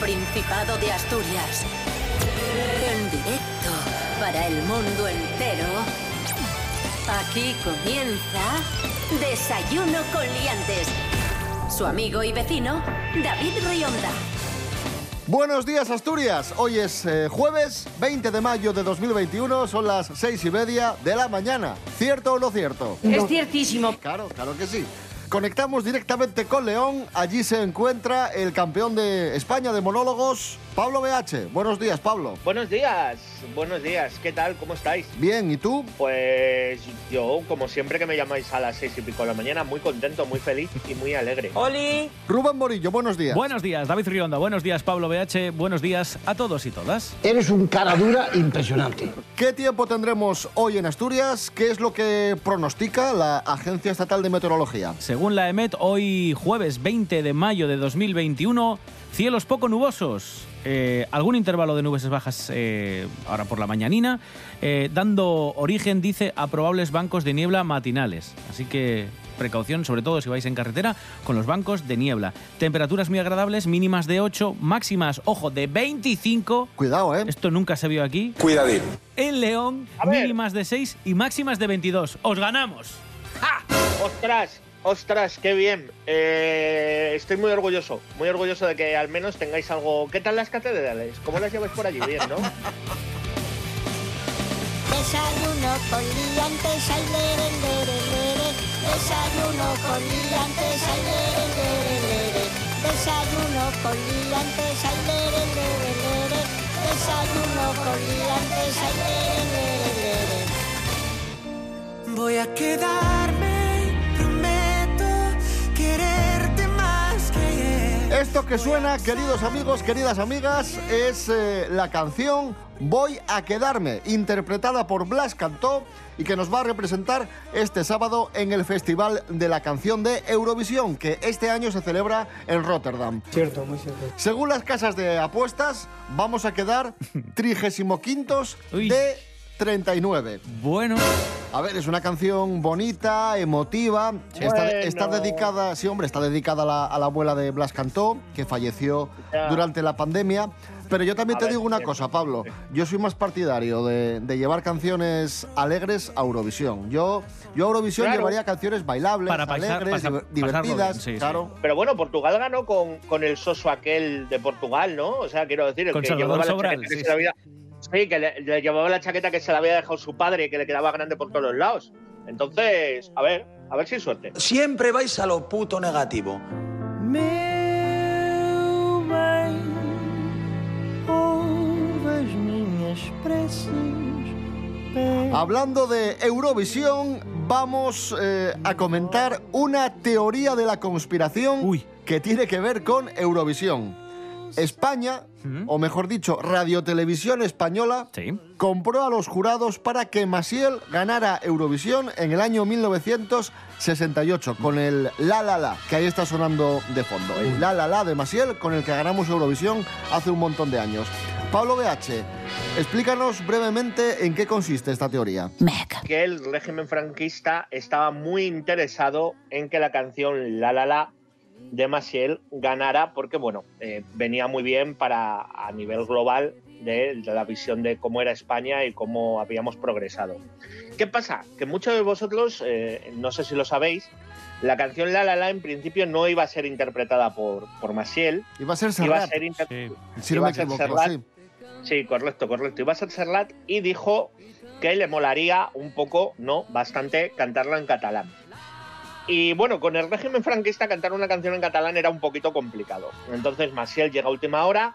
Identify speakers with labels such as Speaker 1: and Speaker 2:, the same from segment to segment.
Speaker 1: Principado de Asturias. En directo para el mundo entero. Aquí comienza Desayuno con Liantes. Su amigo y vecino, David Rionda.
Speaker 2: Buenos días Asturias, hoy es eh, jueves 20 de mayo de 2021, son las seis y media de la mañana. ¿Cierto o no cierto?
Speaker 3: Es ciertísimo.
Speaker 2: Claro, claro que sí. Conectamos directamente con León, allí se encuentra el campeón de España de monólogos, Pablo BH. Buenos días, Pablo.
Speaker 4: Buenos días, buenos días, ¿qué tal? ¿Cómo estáis?
Speaker 2: Bien, ¿y tú?
Speaker 4: Pues yo, como siempre que me llamáis a las seis y pico de la mañana, muy contento, muy feliz y muy alegre.
Speaker 3: ¡Oli!
Speaker 2: Rubén Morillo, buenos días.
Speaker 5: Buenos días, David Rionda. Buenos días, Pablo BH. Buenos días a todos y todas.
Speaker 6: Eres un cara dura impresionante.
Speaker 2: ¿Qué tiempo tendremos hoy en Asturias? ¿Qué es lo que pronostica la Agencia Estatal de Meteorología?
Speaker 5: Según la EMET, hoy jueves 20 de mayo de 2021, cielos poco nubosos. Eh, algún intervalo de nubes bajas eh, ahora por la mañanina, eh, dando origen, dice, a probables bancos de niebla matinales. Así que precaución, sobre todo si vais en carretera, con los bancos de niebla. Temperaturas muy agradables, mínimas de 8, máximas, ojo, de 25.
Speaker 2: Cuidado, ¿eh?
Speaker 5: Esto nunca se vio aquí.
Speaker 7: Cuidadín.
Speaker 5: En León, mínimas de 6 y máximas de 22. ¡Os ganamos!
Speaker 4: ¡Ostras! ¡Ostras, qué bien! Eh, estoy muy orgulloso, muy orgulloso de que al menos tengáis algo... ¿Qué tal las catedrales? ¿Cómo las lleváis por allí? Bien, ¿no?
Speaker 8: Desayuno con liantes, ay, lere, lere, lere. Desayuno con liantes, ay, lere, lere, lere. Desayuno con liantes, ay, lere, lere, lere. Desayuno con liantes, ay, lere, lere, lere.
Speaker 9: Voy a quedarme,
Speaker 2: Esto que suena, queridos amigos, queridas amigas, es eh, la canción Voy a quedarme, interpretada por Blas Cantó y que nos va a representar este sábado en el Festival de la Canción de Eurovisión, que este año se celebra en Rotterdam.
Speaker 6: Cierto, muy cierto.
Speaker 2: Según las casas de apuestas, vamos a quedar 35 quintos
Speaker 5: Uy.
Speaker 2: de 39.
Speaker 5: Bueno,
Speaker 2: A ver, es una canción bonita, emotiva. Está,
Speaker 4: Bueno.
Speaker 2: está dedicada, sí, hombre, está dedicada a la, a la abuela de Blas Cantó, que falleció
Speaker 4: Ya.
Speaker 2: durante la pandemia. Pero yo también
Speaker 4: A
Speaker 2: te
Speaker 4: ver,
Speaker 2: digo una
Speaker 4: sí,
Speaker 2: cosa,
Speaker 4: sí,
Speaker 2: Pablo.
Speaker 4: sí.
Speaker 2: Yo soy más partidario de, de llevar canciones alegres a Eurovisión. Yo, yo a Eurovisión
Speaker 4: Claro.
Speaker 2: llevaría canciones bailables,
Speaker 5: Para pasar-
Speaker 2: alegres,
Speaker 5: pasar-
Speaker 2: divertidas.
Speaker 5: bien, sí, sí.
Speaker 2: claro.
Speaker 4: Pero bueno, Portugal ganó con, con el soso aquel de Portugal, ¿no? O sea, quiero decir, el
Speaker 5: Con
Speaker 4: que
Speaker 5: Salvador
Speaker 4: llevaba la
Speaker 5: Sobral, sí,
Speaker 4: le había... Sí, que le, le llevaba la chaqueta que se le había dejado su padre, que le quedaba grande por todos los lados. Entonces, a ver, a ver si hay suerte.
Speaker 7: Siempre vais a lo puto negativo.
Speaker 9: Meu bem, ouve as minhas preces. pede-
Speaker 2: Hablando de Eurovisión, vamos eh, a comentar una teoría de la conspiración
Speaker 5: Uy.
Speaker 2: que tiene que ver con Eurovisión. España, o mejor dicho, Radio Televisión Española,
Speaker 5: sí.
Speaker 2: compró a los jurados para que Maciel ganara Eurovisión en el año 1968 con el La La La, que ahí está sonando de fondo. El La La La de Maciel con el que ganamos Eurovisión hace un montón de años. Pablo BH, explícanos brevemente en qué consiste esta teoría.
Speaker 4: que el régimen franquista estaba muy interesado en que la canción La La La de Maciel ganara porque, bueno, eh, venía muy bien para a nivel global de, de la visión de cómo era España y cómo habíamos progresado. ¿Qué pasa? Que muchos de vosotros, eh, no sé si lo sabéis, la canción La La La en principio no iba a ser interpretada por, por Maciel,
Speaker 2: Iba a ser
Speaker 4: iba a
Speaker 2: Serrat,
Speaker 4: ser inter-
Speaker 5: Sí.
Speaker 2: si no
Speaker 4: iba
Speaker 2: me
Speaker 4: a ser
Speaker 2: equivoco,
Speaker 4: Serrat.
Speaker 2: sí.
Speaker 4: Sí, correcto, correcto. Iba a ser Serrat y dijo que le molaría un poco, no, bastante, cantarla en catalán. Y bueno, con el régimen franquista cantar una canción en catalán era un poquito complicado. Entonces Maciel llega a última hora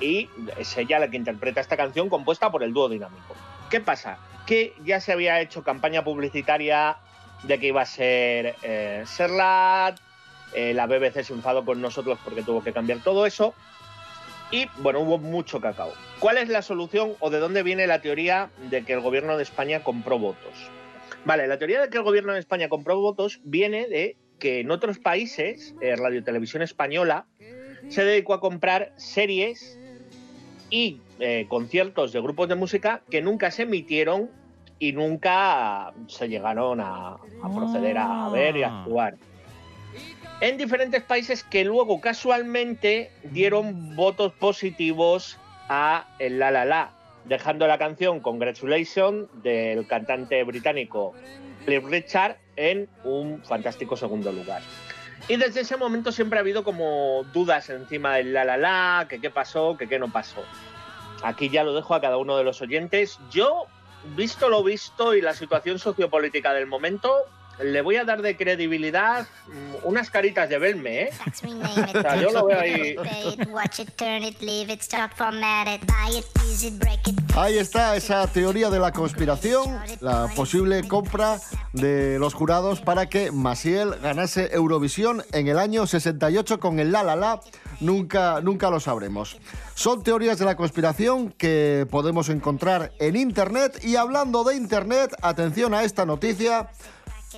Speaker 4: y es ella la que interpreta esta canción compuesta por el dúo dinámico. ¿Qué pasa? Que ya se había hecho campaña publicitaria de que iba a ser eh, eh, la BBC se enfadó con nosotros porque tuvo que cambiar todo eso. Y bueno, hubo mucho cacao. ¿Cuál es la solución o de dónde viene la teoría de que el gobierno de España compró votos? Vale, la teoría de que el gobierno de España compró votos viene de que en otros países, eh, Radio Televisión Española se dedicó a comprar series y eh, conciertos de grupos de música que nunca se emitieron y nunca se llegaron a, a proceder a ver y a actuar. en diferentes países que luego casualmente dieron votos positivos a el La La La, dejando la canción Congratulations del cantante británico Cliff Richard en un fantástico segundo lugar. Y desde ese momento siempre ha habido como dudas encima del La La La, que qué pasó, que qué no pasó. Aquí ya lo dejo a cada uno de los oyentes. Yo, visto lo visto y la situación sociopolítica del momento, le voy a dar de credibilidad mm, unas caritas de Belme, ¿eh? O sea, yo lo veo ahí.
Speaker 2: Ahí está esa teoría de la conspiración, la posible compra de los jurados para que Maciel ganase Eurovisión en el año 68 con el La La La. Nunca, nunca lo sabremos. Son teorías de la conspiración que podemos encontrar en Internet y hablando de Internet, atención a esta noticia.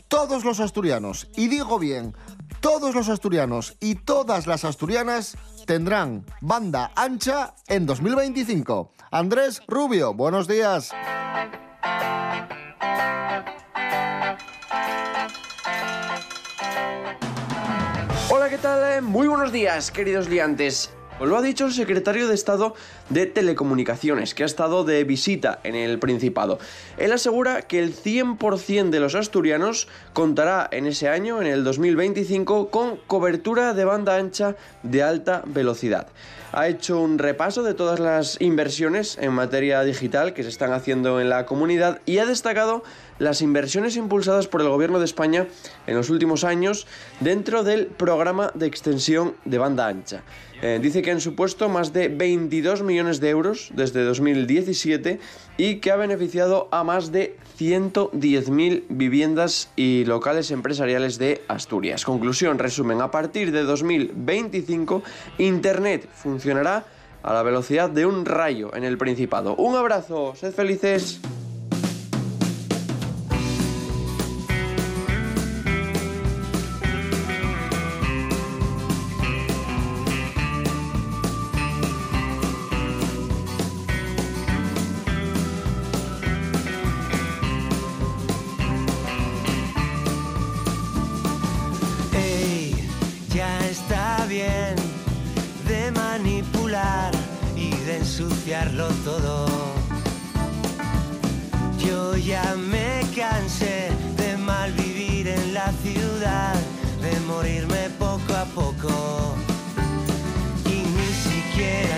Speaker 2: Todos los asturianos, y digo bien, todos los asturianos y todas las asturianas tendrán banda ancha en 2025. Andrés Rubio, buenos días.
Speaker 3: Hola, ¿qué tal? Muy buenos días, queridos liantes. Os lo ha dicho el secretario de Estado de Telecomunicaciones, que ha estado de visita en el Principado. Él asegura que el 100% de los asturianos contará en ese año, en el 2025, con cobertura de banda ancha de alta velocidad. Ha hecho un repaso de todas las inversiones en materia digital que se están haciendo en la comunidad y ha destacado las inversiones impulsadas por el Gobierno de España en los últimos años dentro del programa de extensión de banda ancha. Eh, dice que han supuesto más de 22 millones de euros desde 2017 y que ha beneficiado a más de 110.000 viviendas y locales empresariales de Asturias. Conclusión, resumen, a partir de 2025 Internet funcionará a la velocidad de un rayo en el Principado. Un abrazo, sed felices.
Speaker 9: Ensuciarlo todo. Yo ya me cansé de malvivir en la ciudad, de morirme poco a poco. Y ni siquiera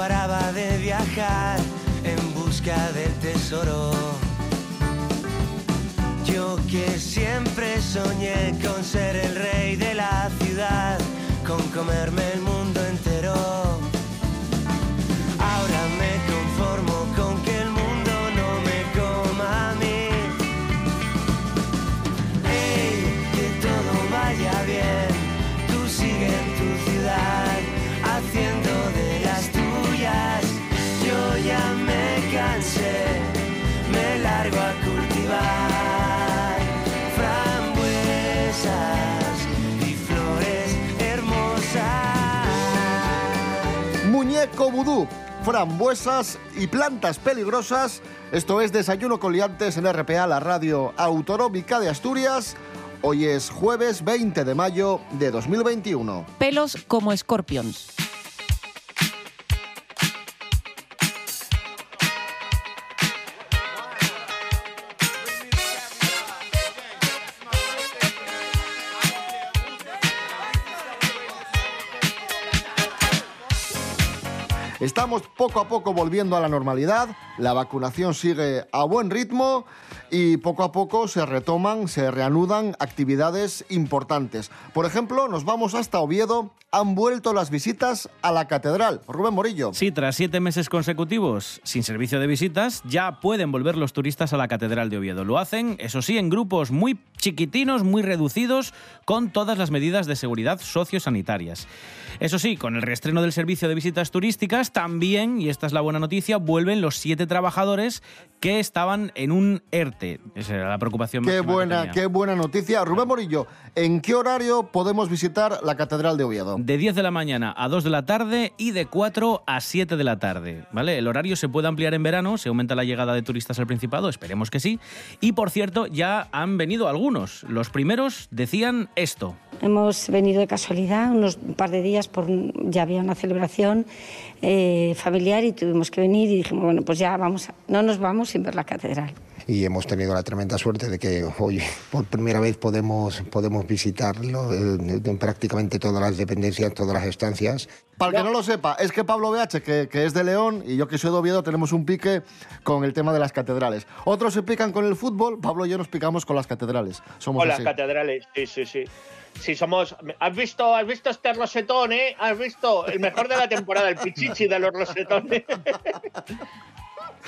Speaker 9: paraba de viajar en busca del tesoro. Yo que siempre soñé con ser el rey de la ciudad, con comerme el mundo entero.
Speaker 2: Muñeco vudú, frambuesas y plantas peligrosas. Esto es Desayuno con Liantes en RPA, la radio autonómica de Asturias. Hoy es jueves 20 de mayo de 2021.
Speaker 10: Pelos como escorpions.
Speaker 2: Estamos poco a poco volviendo a la normalidad. La vacunación sigue a buen ritmo y poco a poco se retoman, se reanudan actividades importantes. Por ejemplo, nos vamos hasta Oviedo. Han vuelto las visitas a la catedral. Rubén Morillo.
Speaker 5: Sí, tras siete meses consecutivos sin servicio de visitas, ya pueden volver los turistas a la Catedral de Oviedo. Lo hacen, eso sí, en grupos muy chiquitinos, muy reducidos, con todas las medidas de seguridad sociosanitarias. Eso sí, con el reestreno del servicio de visitas turísticas, también, y esta es la buena noticia, vuelven los siete trabajadores que estaban en un ERTE. Esa era la preocupación
Speaker 2: Qué
Speaker 5: que
Speaker 2: buena, qué buena noticia. Rubén Morillo, ¿en qué horario podemos visitar la catedral de Oviedo?
Speaker 5: De 10 de la mañana a 2 de la tarde y de 4 a 7 de la tarde. ¿vale? El horario se puede ampliar en verano, se aumenta la llegada de turistas al Principado, esperemos que sí. Y por cierto, ya han venido algunos. Los primeros decían esto.
Speaker 11: Hemos venido de casualidad, unos un par de días, por, ya había una celebración eh, familiar y tuvimos que venir y dijimos, bueno, pues ya vamos, no nos vamos sin ver la catedral.
Speaker 6: Y hemos tenido la tremenda suerte de que hoy por primera vez podemos, podemos visitarlo eh, en prácticamente todas las dependencias, todas las estancias.
Speaker 2: Para el que no lo sepa, es que Pablo BH, que, que es de León, y yo que soy de Oviedo, tenemos un pique con el tema de las catedrales. Otros se pican con el fútbol, Pablo y yo nos picamos con las catedrales. Somos
Speaker 4: Con las catedrales, sí, sí, sí. Sí, somos. ¿Has visto, has visto este rosetón, eh? ¿Has visto? El mejor de la temporada, el pichichi de los rosetones.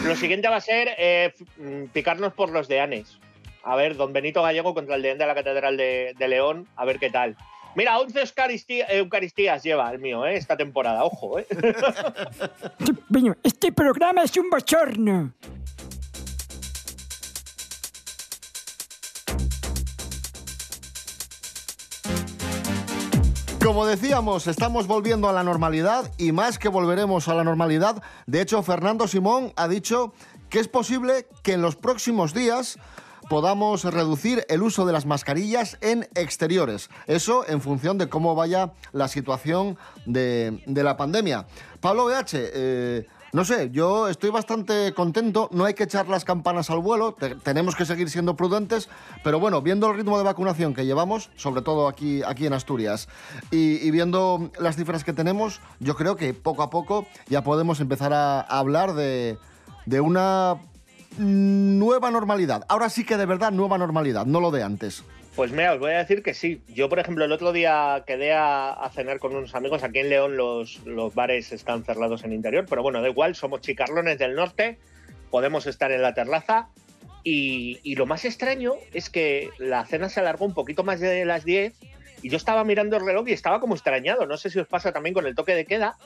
Speaker 4: Lo siguiente va a ser eh, mm, picarnos por los deanes. A ver, don Benito Gallego contra el deán de la Catedral de, León, a ver qué tal. Mira, 11 eucaristía- eucaristías lleva el mío, ¿eh? Esta temporada, ojo, ¿eh?
Speaker 12: Este programa es un bochorno.
Speaker 2: Como decíamos, estamos volviendo a la normalidad y más que volveremos a la normalidad. De hecho, Fernando Simón ha dicho que es posible que en los próximos días podamos reducir el uso de las mascarillas en exteriores. Eso en función de cómo vaya la situación de, la pandemia. Pablo BH, eh, no sé, yo estoy bastante contento. No hay que echar las campanas al vuelo. te- tenemos que seguir siendo prudentes. Pero bueno, viendo el ritmo de vacunación que llevamos, sobre todo aquí, aquí en Asturias, y, viendo las cifras que tenemos, yo creo que poco a poco ya podemos empezar a, a hablar de, de una nueva normalidad. Ahora sí que de verdad nueva normalidad, no lo de antes.
Speaker 4: Pues mira, os voy a decir que sí. Yo, por ejemplo, el otro día quedé a, cenar con unos amigos. Aquí en León los, los bares están cerrados en interior, pero bueno, da igual, somos chicarlones del norte, podemos estar en la terraza. Y, y lo más extraño es que la cena se alargó un poquito más de las 10 y yo estaba mirando el reloj y estaba como extrañado. No sé si os pasa también con el toque de queda,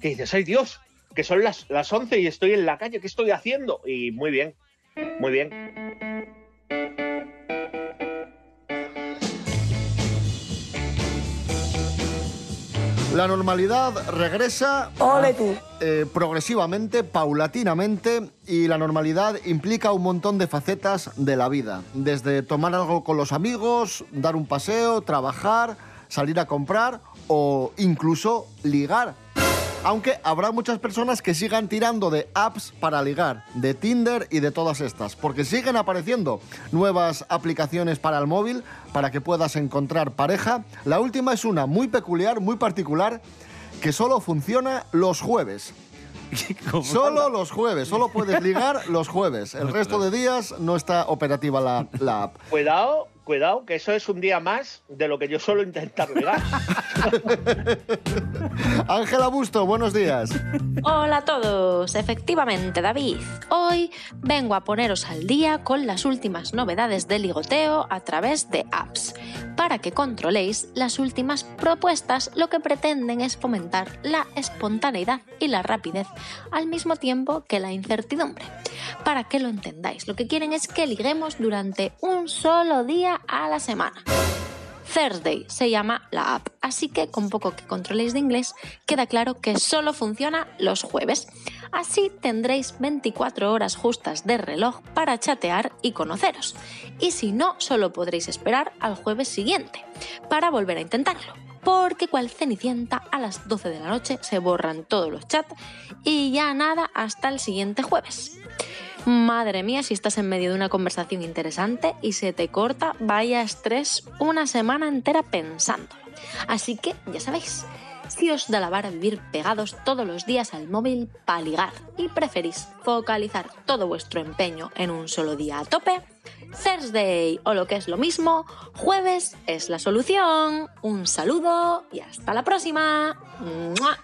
Speaker 4: que dices, ¡ay Dios! Que son las, las 11 y estoy en la calle, ¿qué estoy haciendo? Y muy bien, muy bien.
Speaker 2: La normalidad regresa eh, progresivamente, paulatinamente, y la normalidad implica un montón de facetas de la vida. Desde tomar algo con los amigos, dar un paseo, trabajar, salir a comprar o incluso ligar. Aunque habrá muchas personas que sigan tirando de apps para ligar, de Tinder y de todas estas, porque siguen apareciendo nuevas aplicaciones para el móvil para que puedas encontrar pareja. La última es una muy peculiar, muy particular, que solo funciona los jueves. Solo los jueves, solo puedes ligar los jueves. El resto de días no está operativa la, la app.
Speaker 4: Cuidado, cuidado, que eso es un día más de lo que yo suelo intentar ligar.
Speaker 2: Ángela Busto, buenos días.
Speaker 13: Hola a todos, efectivamente David. Hoy vengo a poneros al día con las últimas novedades de ligoteo a través de apps, para que controléis las últimas propuestas, lo que pretenden es fomentar la espontaneidad y la rapidez al mismo tiempo que la incertidumbre. Para que lo entendáis, lo que quieren es que liguemos durante un solo día a la semana. Thursday se llama la app, así que con poco que controléis de inglés, queda claro que solo funciona los jueves. Así tendréis 24 horas justas de reloj para chatear y conoceros. Y si no, solo podréis esperar al jueves siguiente para volver a intentarlo. Porque cual cenicienta a las 12 de la noche se borran todos los chats y ya nada hasta el siguiente jueves. Madre mía, si estás en medio de una conversación interesante y se te corta, vaya estrés una semana entera pensándolo. Así que, ya sabéis, si os da la vara vivir pegados todos los días al móvil para ligar y preferís focalizar todo vuestro empeño en un solo día a tope, Thursday o lo que es lo mismo, jueves es la solución. Un saludo y hasta la próxima. ¡Mua!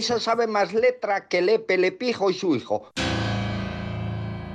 Speaker 14: Sabe más letra que Lepe, Lepijo y su hijo.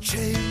Speaker 15: Change.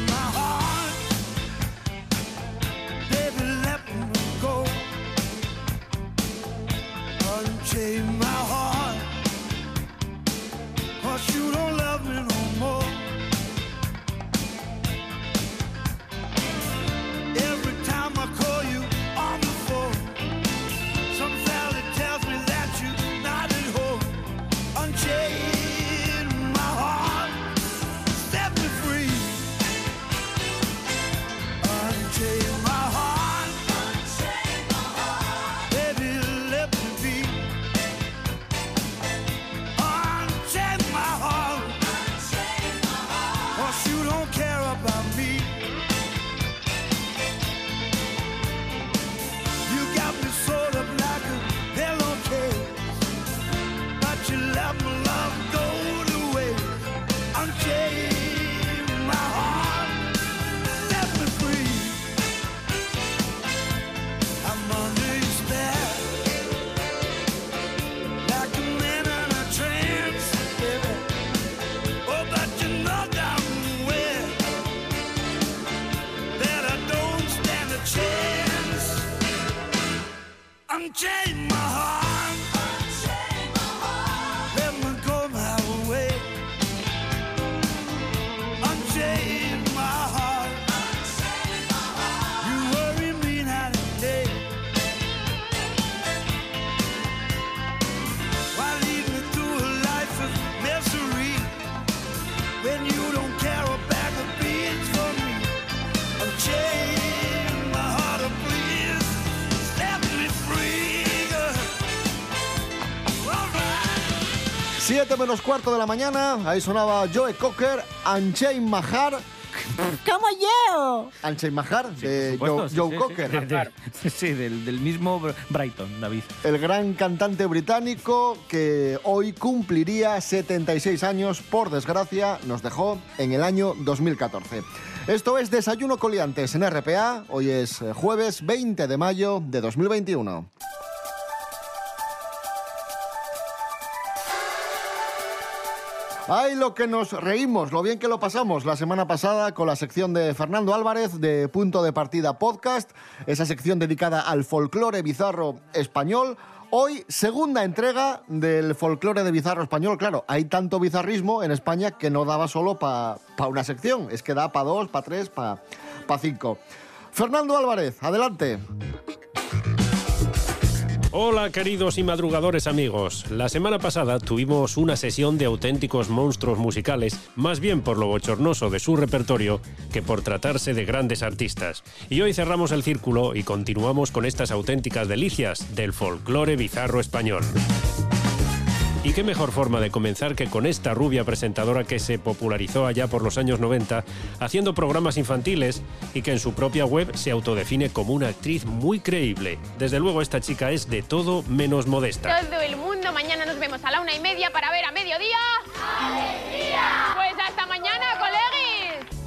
Speaker 15: menos cuarto de la mañana. Ahí sonaba Joe Cocker, Anchei Mahar.
Speaker 2: ¡Como yo!
Speaker 15: Anchei Mahar, de Joe, Cocker.
Speaker 5: Sí, del, del, mismo Brighton, David.
Speaker 15: El gran cantante británico que hoy cumpliría 76 años, por desgracia, nos dejó en el año 2014. Esto es Desayuno Coliantes en RPA. Hoy es eh, jueves 20 de mayo de 2021. Ay, lo que nos reímos, lo bien que lo pasamos la semana pasada con la sección de Fernando Álvarez de Punto de Partida Podcast, esa sección dedicada al folclore bizarro español. Hoy, segunda entrega del folclore de bizarro español. Claro, hay tanto bizarrismo en España que no daba solo para una sección, es que da para dos, para tres, para cinco. Fernando Álvarez, adelante.
Speaker 16: Hola queridos y madrugadores amigos. La semana pasada tuvimos una sesión de auténticos monstruos musicales, más bien por lo bochornoso de su repertorio que por tratarse de grandes artistas. Y hoy cerramos el círculo y continuamos con estas auténticas delicias del folclore bizarro español. Y qué mejor forma de comenzar que con esta rubia presentadora que se popularizó allá por los años 90 haciendo programas infantiles y que en su propia web se autodefine como una actriz muy creíble. Desde luego esta chica es de todo menos modesta.
Speaker 17: Todo el mundo, mañana nos vemos a la una y media para ver a mediodía. ¡Alegría! Pues hasta mañana, colegis.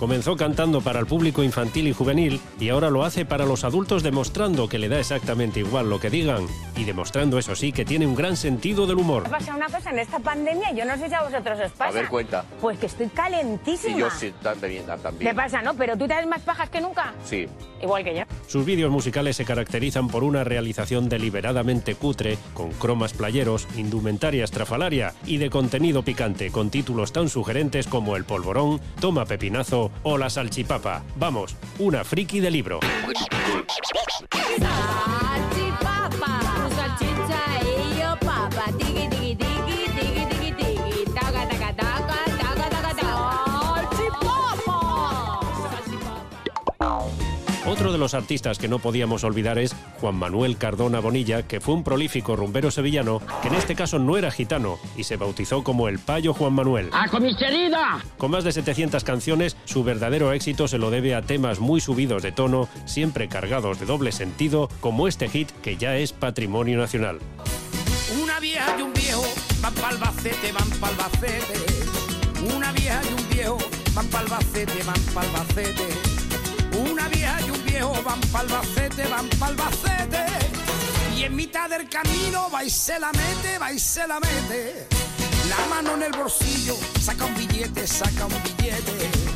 Speaker 16: Comenzó cantando para el público infantil y juvenil y ahora lo hace para los adultos demostrando que le da exactamente igual lo que digan y demostrando eso sí que tiene un gran sentido del humor.
Speaker 18: Me pasa una cosa en esta pandemia, yo no sé si a vosotros os pasa.
Speaker 19: A ver, cuenta.
Speaker 18: Pues que estoy calentísima.
Speaker 19: Y yo sí, también. también.
Speaker 18: Me pasa, ¿no? Pero tú te das más pajas que nunca.
Speaker 19: Sí.
Speaker 18: Igual que yo.
Speaker 16: Sus vídeos musicales se caracterizan por una realización deliberadamente cutre, con cromas playeros, indumentaria estrafalaria y de contenido picante, con títulos tan sugerentes como El Polvorón, Toma Pepinazo o La Salchipapa. Vamos, una friki de libro.
Speaker 20: Salchipapa, salchicha y yo
Speaker 18: pa, tiki, tiki, tiki, tiki,
Speaker 16: Otro de los artistas que no podíamos olvidar es Juan Manuel Cardona Bonilla, que fue un prolífico rumbero sevillano, que en este caso no era gitano y se bautizó como el Payo Juan Manuel.
Speaker 12: ¡A comicherida!
Speaker 16: Con más de 700 canciones, su verdadero éxito se lo debe a temas muy subidos de tono, siempre cargados de doble sentido, como este hit que ya es patrimonio nacional.
Speaker 15: Una vieja y un viejo van pa'l Albacete, van pa'l Albacete. Una vieja y un viejo van pa'l Albacete, van pa'l Albacete. Una vieja y un viejo van pa'l Albacete, van pa'l Albacete. Y en mitad del camino va y se la mete, va y se la mete. La mano en el bolsillo, saca un billete, saca un billete.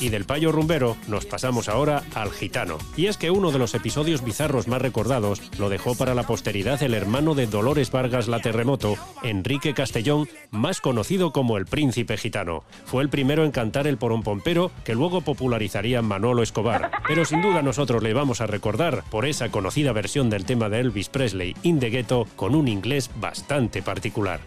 Speaker 16: Y del payo rumbero nos pasamos ahora al gitano. Y es que uno de los episodios bizarros más recordados lo dejó para la posteridad el hermano de Dolores Vargas la Terremoto, Enrique Castellón, más conocido como el príncipe gitano. Fue el primero en cantar el porompompero que luego popularizaría Manolo Escobar. Pero sin duda nosotros le vamos a recordar por esa conocida versión del tema de Elvis Presley, In the Ghetto, con un inglés bastante particular.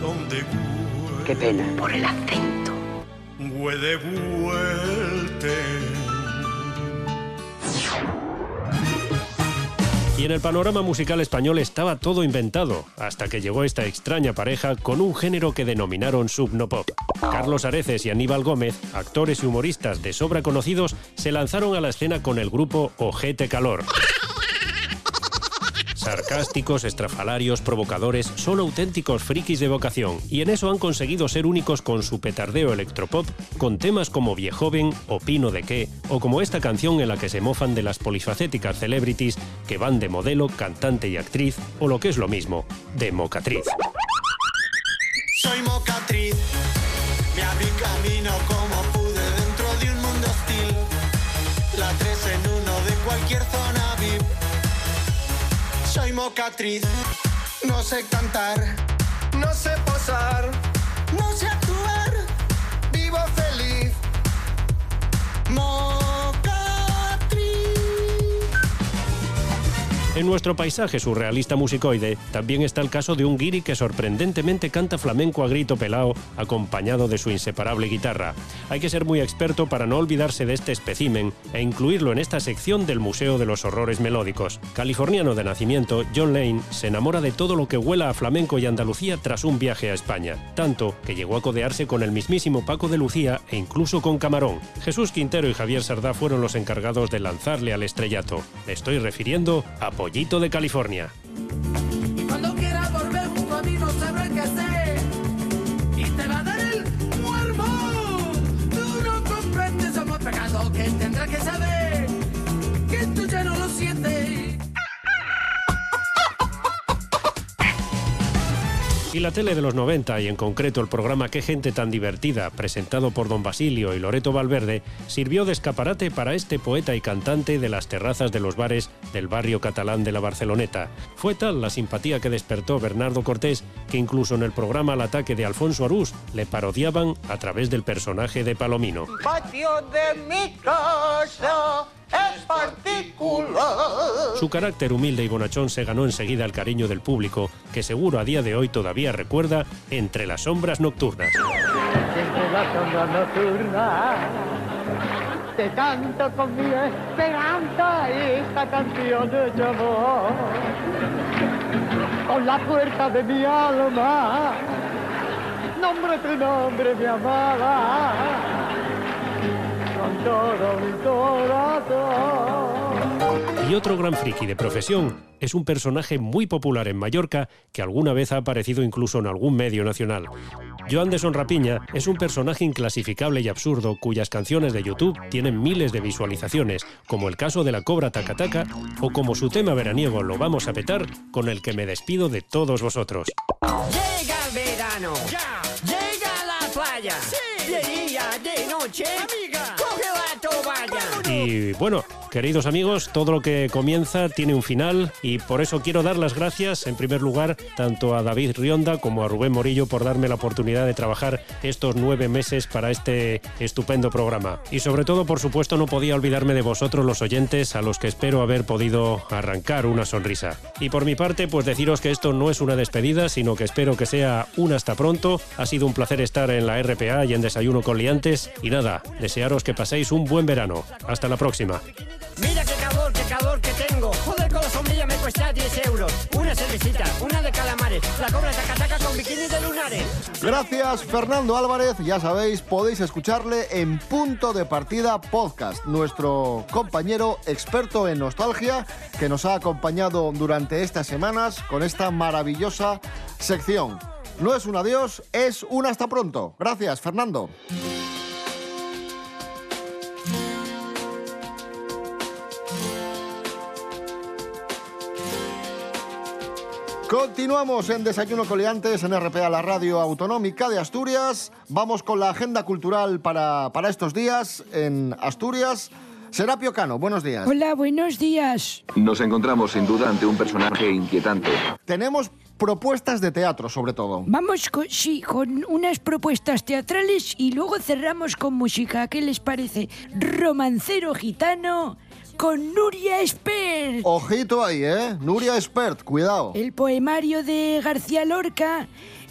Speaker 21: Donde
Speaker 22: Qué pena. Por el acento.
Speaker 21: Hue de vuelte
Speaker 16: Y en el panorama musical español estaba todo inventado, hasta que llegó esta extraña pareja con un género que denominaron subnopop. Carlos Areces y Aníbal Gómez, actores y humoristas de sobra conocidos, se lanzaron a la escena con el grupo Ojete Calor. Sarcásticos, estrafalarios, provocadores, son auténticos frikis de vocación y en eso han conseguido ser únicos con su petardeo electropop, con temas como Viejoven, Opino de qué, o como esta canción en la que se mofan de las polifacéticas celebrities que van de modelo, cantante y actriz, o lo que es lo mismo, de mocatriz.
Speaker 21: Soy mocatriz, No sé cantar, no sé posar, no sé actuar, vivo feliz.
Speaker 16: En nuestro paisaje surrealista musicoide también está el caso de un guiri que sorprendentemente canta flamenco a grito pelao acompañado de su inseparable guitarra. Hay que ser muy experto para no olvidarse de este espécimen e incluirlo en esta sección del Museo de los Horrores Melódicos. Californiano de nacimiento, John Lane se enamora de todo lo que huela a flamenco y Andalucía tras un viaje a España, tanto que llegó a codearse con el mismísimo Paco de Lucía e incluso con Camarón. Jesús Quintero y Javier Sardá fueron los encargados de lanzarle al estrellato. Me estoy refiriendo a Pollito de California.
Speaker 15: Y
Speaker 16: la tele de los 90, y en concreto el programa Qué gente tan divertida, presentado por don Basilio y Loreto Valverde, sirvió de escaparate para este poeta y cantante de las terrazas de los bares del barrio catalán de la Barceloneta. Fue tal la simpatía que despertó Bernardo Cortés que incluso en el programa Al ataque de Alfonso Arús le parodiaban a través del personaje de Palomino.
Speaker 23: patio de mi casa es particular.
Speaker 16: Su carácter humilde y bonachón se ganó enseguida el cariño del público, que seguro a día de hoy todavía recuerda Entre las sombras nocturnas.
Speaker 24: Desde la sombra nocturna te canto con mi esperanza esta canción de amor. Con la fuerza de mi alma, nombre tu nombre, mi amada, todo mi corazón.
Speaker 16: Y otro gran friki de profesión es un personaje muy popular en Mallorca que alguna vez ha aparecido incluso en algún medio nacional. Joan de Sonrapiña es un personaje inclasificable y absurdo cuyas canciones de YouTube tienen miles de visualizaciones, como el caso de la Cobra Tacataca o como su tema veraniego Lo vamos a petar, con el que me despido de todos vosotros.
Speaker 9: Llega el verano. Llega la playa. De día, de noche. Amiga.
Speaker 16: Y bueno, queridos amigos, todo lo que comienza tiene un final y por eso quiero dar las gracias en primer lugar tanto a David Rionda como a Rubén Morillo por darme la oportunidad de trabajar estos nueve meses para este estupendo programa. Y sobre todo, por supuesto, no podía olvidarme de vosotros los oyentes a los que espero haber podido arrancar una sonrisa. Y por mi parte, pues deciros que esto no es una despedida, sino que espero que sea un hasta pronto. Ha sido un placer estar en la RPA y en Desayuno con Liantes. Y nada, desearos que paséis un buen verano. Hasta la próxima.
Speaker 12: Mira qué calor, qué calor que tengo. Joder, con la sombrilla me cuesta 10 euros. Una cervecita, una de calamares. La cobra tacataca con bikini de lunares.
Speaker 2: Gracias, Fernando Álvarez. Ya sabéis, podéis escucharle en Punto de Partida Podcast, nuestro compañero experto en nostalgia que nos ha acompañado durante estas semanas con esta maravillosa sección. No es un adiós, es un hasta pronto. Gracias, Fernando. Continuamos en Desayuno Coliantes en RPA, la radio autonómica de Asturias. Vamos con la agenda cultural para, para estos días en Asturias. Serapio Cano, buenos días.
Speaker 12: Hola, buenos días.
Speaker 25: Nos encontramos sin duda ante un personaje inquietante.
Speaker 2: Tenemos propuestas de teatro, sobre todo.
Speaker 12: Vamos con, sí, con unas propuestas teatrales y luego cerramos con música. ¿Qué les parece? Romancero gitano con Nuria Espert.
Speaker 2: Ojito ahí, ¿eh? Nuria Espert, cuidado.
Speaker 12: El poemario de García Lorca,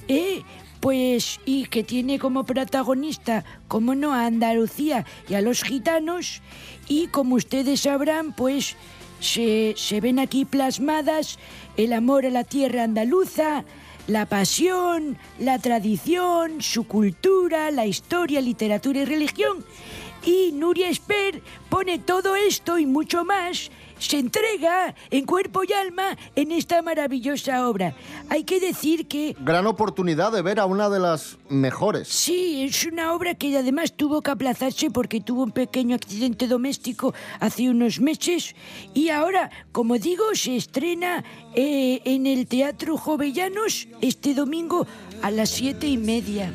Speaker 12: ¿eh? Pues, y que tiene como protagonista, como no, a Andalucía y a los gitanos. Y como ustedes sabrán, pues se, se ven aquí plasmadas el amor a la tierra andaluza, la pasión, la tradición, su cultura, la historia, literatura y religión. Y Nuria Esper pone todo esto y mucho más, se entrega en cuerpo y alma en esta maravillosa obra. Hay que decir que
Speaker 2: Gran oportunidad de ver a una de las mejores.
Speaker 12: Sí, es una obra que además tuvo que aplazarse porque tuvo un pequeño accidente doméstico hace unos meses y ahora, como digo, se estrena eh, en el Teatro Jovellanos este domingo a las siete y media.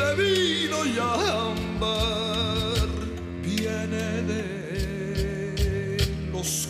Speaker 9: De vino y ámbar viene de los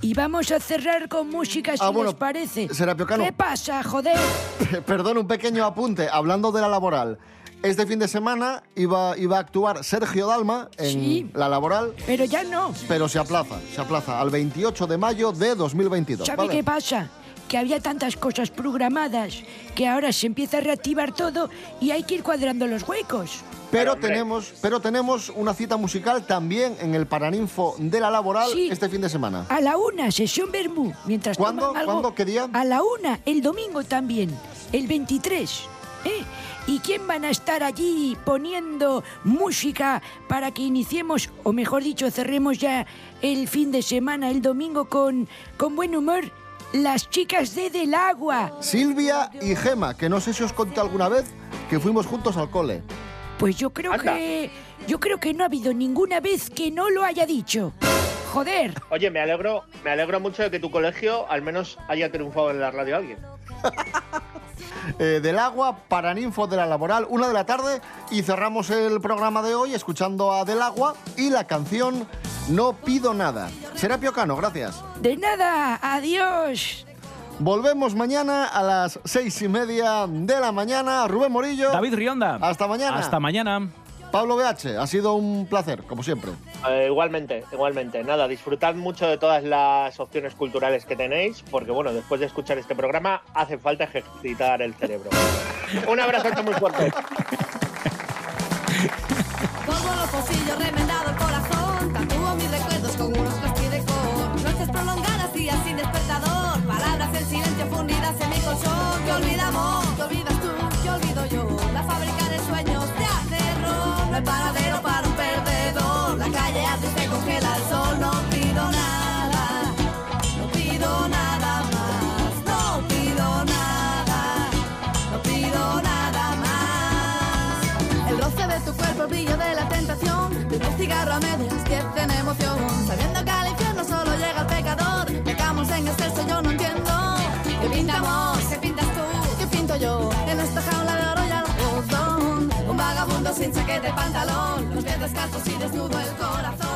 Speaker 12: Y vamos a cerrar con música si
Speaker 2: Ah, bueno,
Speaker 12: les parece.
Speaker 2: Serapio Cano.
Speaker 12: ¿Qué pasa, joder?
Speaker 2: Perdón, un pequeño apunte. Hablando de la laboral. Este fin de semana iba, iba a actuar Sergio Dalma en
Speaker 12: Sí.
Speaker 2: la laboral,
Speaker 12: Pero ya no.
Speaker 2: pero se aplaza, se aplaza al 28 de mayo de 2022.
Speaker 12: ¿Sabe
Speaker 2: ¿vale?
Speaker 12: qué pasa? Que había tantas cosas programadas que ahora se empieza a reactivar todo y hay que ir cuadrando los huecos.
Speaker 2: Pero tenemos, pero tenemos una cita musical también en el Paraninfo de la Laboral
Speaker 12: Sí.
Speaker 2: este fin de semana.
Speaker 12: A la una, sesión Bermú. Mientras
Speaker 2: ¿Cuándo?
Speaker 12: toman algo-
Speaker 2: ¿Cuándo? ¿Qué día?
Speaker 12: A la una, el domingo también, el 23. ¿eh? ¿Y quién van a estar allí poniendo música para que iniciemos, o mejor dicho, cerremos ya el fin de semana, el domingo, con, con buen humor? Las chicas de Del Agua.
Speaker 2: Silvia y Gema, que no sé si os conté alguna vez que fuimos juntos al cole.
Speaker 12: Pues yo creo
Speaker 4: Anda.
Speaker 12: que. Yo creo que no ha habido ninguna vez que no lo haya dicho. Joder.
Speaker 4: Oye, me alegro, me alegro mucho de que tu colegio al menos haya triunfado en la radio alguien.
Speaker 2: Eh, del agua, Paraninfo de la Laboral, una de la tarde, y cerramos el programa de hoy escuchando a Del agua y la canción No pido nada. Serapio Cano, gracias.
Speaker 12: De nada. Adiós.
Speaker 2: Volvemos mañana a las seis y media de la mañana. Rubén Morillo.
Speaker 5: David Rionda.
Speaker 2: Hasta mañana.
Speaker 5: Hasta mañana.
Speaker 2: Pablo BH, ha sido un placer, como siempre.
Speaker 4: Eh, igualmente, igualmente. Nada, disfrutad mucho de todas las opciones culturales que tenéis, porque bueno, después de escuchar este programa hace falta ejercitar el cerebro. Un abrazo muy fuerte.
Speaker 26: Los pocillos, remendado chaqueta de pantalón, los pies descalzos y desnudo el corazón.